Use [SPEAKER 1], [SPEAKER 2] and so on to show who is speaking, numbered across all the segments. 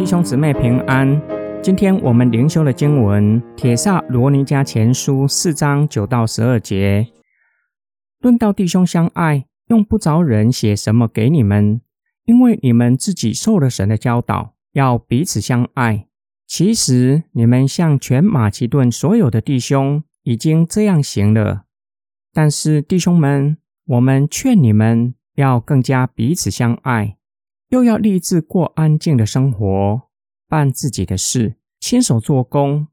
[SPEAKER 1] 弟兄姊妹平安，今天我们灵修的经文《帖撒罗尼迦前书》四章九到十二节，论到弟兄相爱，用不着人写什么给你们，因为你们自己受了神的教导，要彼此相爱。其实你们向全马其顿所有的弟兄已经这样行了。但是弟兄们，我们劝你们要更加彼此相爱。又要立志过安静的生活，办自己的事，亲手做工，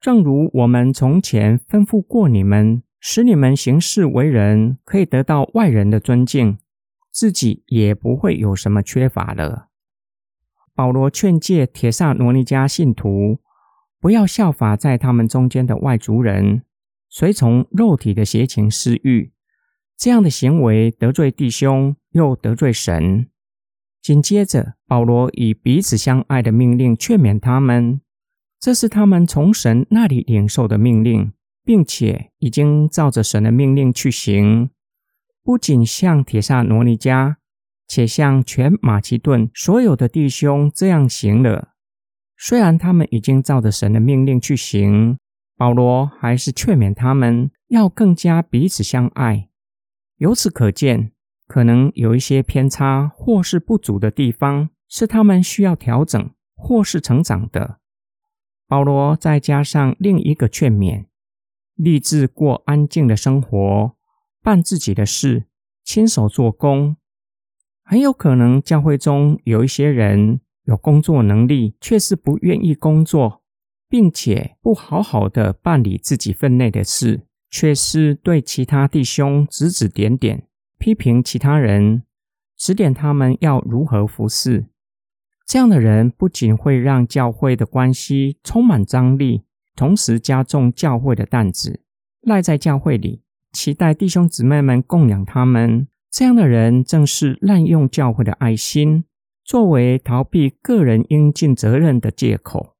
[SPEAKER 1] 正如我们从前吩咐过你们，使你们行事为人可以得到外人的尊敬，自己也不会有什么缺乏了。保罗劝诫帖撒罗尼迦信徒，不要效法在他们中间的外族人，随从肉体的邪情私欲，这样的行为得罪弟兄，又得罪神。紧接着，保罗以彼此相爱的命令劝勉他们，这是他们从神那里领受的命令，并且已经照着神的命令去行。不仅向帖撒罗尼迦，且向全马其顿所有的弟兄这样行了。虽然他们已经照着神的命令去行，保罗还是劝勉他们要更加彼此相爱。由此可见，可能有一些偏差或是不足的地方，是他们需要调整或是成长的。保罗再加上另一个劝勉：立志过安静的生活，办自己的事，亲手做工。很有可能教会中有一些人有工作能力，却是不愿意工作，并且不好好的办理自己分内的事，却是对其他弟兄指指点点。批评其他人，指点他们要如何服侍。这样的人不仅会让教会的关系充满张力，同时加重教会的担子。赖在教会里，期待弟兄姊妹们供养他们。这样的人正是滥用教会的爱心，作为逃避个人应尽责任的借口。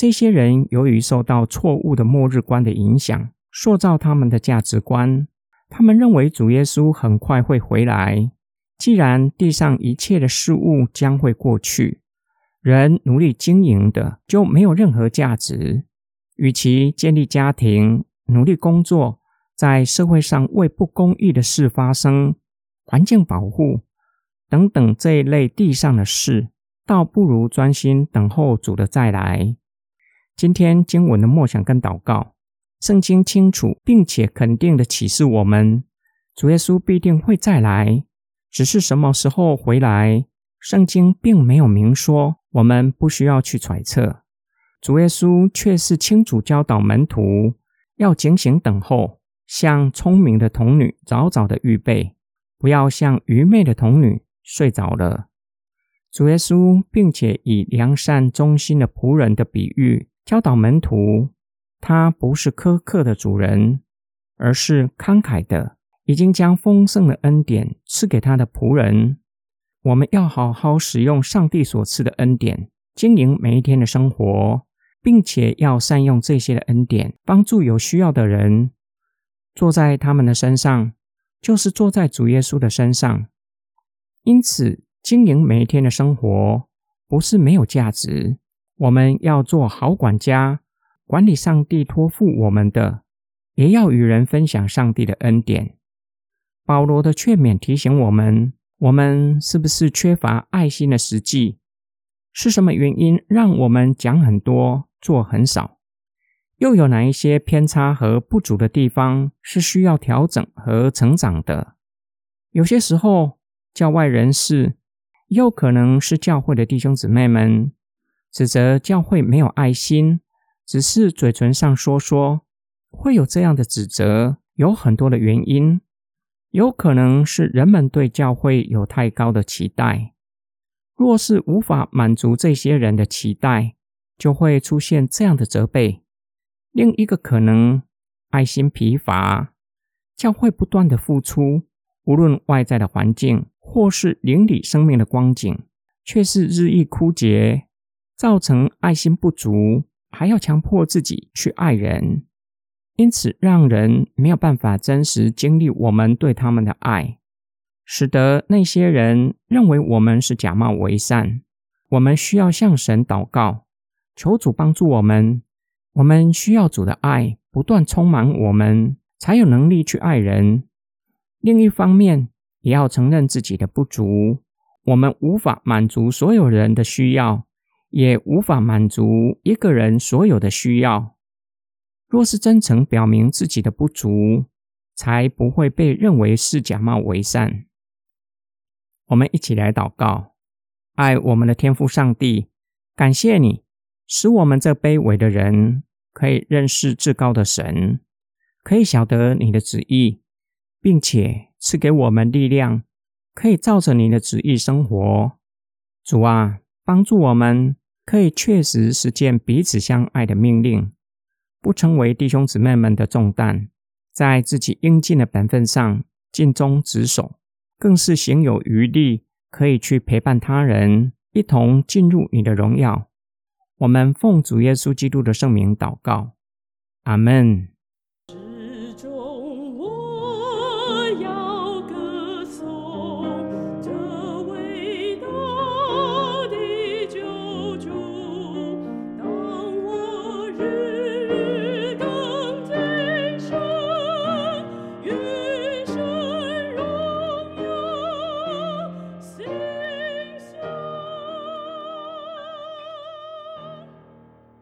[SPEAKER 1] 这些人由于受到错误的末日观的影响，塑造他们的价值观。他们认为主耶稣很快会回来。既然地上一切的事物将会过去，人努力经营的就没有任何价值。与其建立家庭、努力工作，在社会上为不公义的事发生、环境保护等等这一类地上的事，倒不如专心等候主的再来。今天经文的默想跟祷告。圣经清楚并且肯定的启示我们，主耶稣必定会再来，只是什么时候回来，圣经并没有明说，我们不需要去揣测。主耶稣却是清楚教导门徒要警醒等候，像聪明的童女早早的预备，不要像愚昧的童女睡着了。主耶稣并且以良善忠心的仆人的比喻教导门徒。他不是苛刻的主人，而是慷慨的，已经将丰盛的恩典赐给他的仆人。我们要好好使用上帝所赐的恩典，经营每一天的生活，并且要善用这些的恩典，帮助有需要的人。坐在他们的身上，就是坐在主耶稣的身上。因此，经营每一天的生活不是没有价值。我们要做好管家。管理上帝托付我们的，也要与人分享上帝的恩典。保罗的劝勉提醒我们：我们是不是缺乏爱心的实际？是什么原因让我们讲很多，做很少？又有哪一些偏差和不足的地方是需要调整和成长的？有些时候，教外人士，也有可能是教会的弟兄姊妹们，指责教会没有爱心。只是嘴唇上说说，会有这样的指责，有很多的原因，有可能是人们对教会有太高的期待，若是无法满足这些人的期待，就会出现这样的责备。另一个可能，爱心疲乏，教会不断的付出，无论外在的环境或是邻里生命的光景，却是日益枯竭，造成爱心不足。还要强迫自己去爱人，因此让人没有办法真实经历我们对他们的爱，使得那些人认为我们是假冒为善。我们需要向神祷告，求主帮助我们。我们需要主的爱不断充满我们，才有能力去爱人。另一方面，也要承认自己的不足。我们无法满足所有人的需要，也无法满足一个人所有的需要。若是真诚表明自己的不足，才不会被认为是假冒伪善。我们一起来祷告。爱我们的天父上帝，感谢你使我们这卑微的人可以认识至高的神，可以晓得你的旨意，并且赐给我们力量，可以照着你的旨意生活。主啊，帮助我们可以确实实践彼此相爱的命令，不成为弟兄姊妹们的重担，在自己应尽的本分上尽忠职守，更是行有余力。可以去陪伴他人，一同进入你的荣耀。我们奉主耶稣基督的圣名祷告，阿门。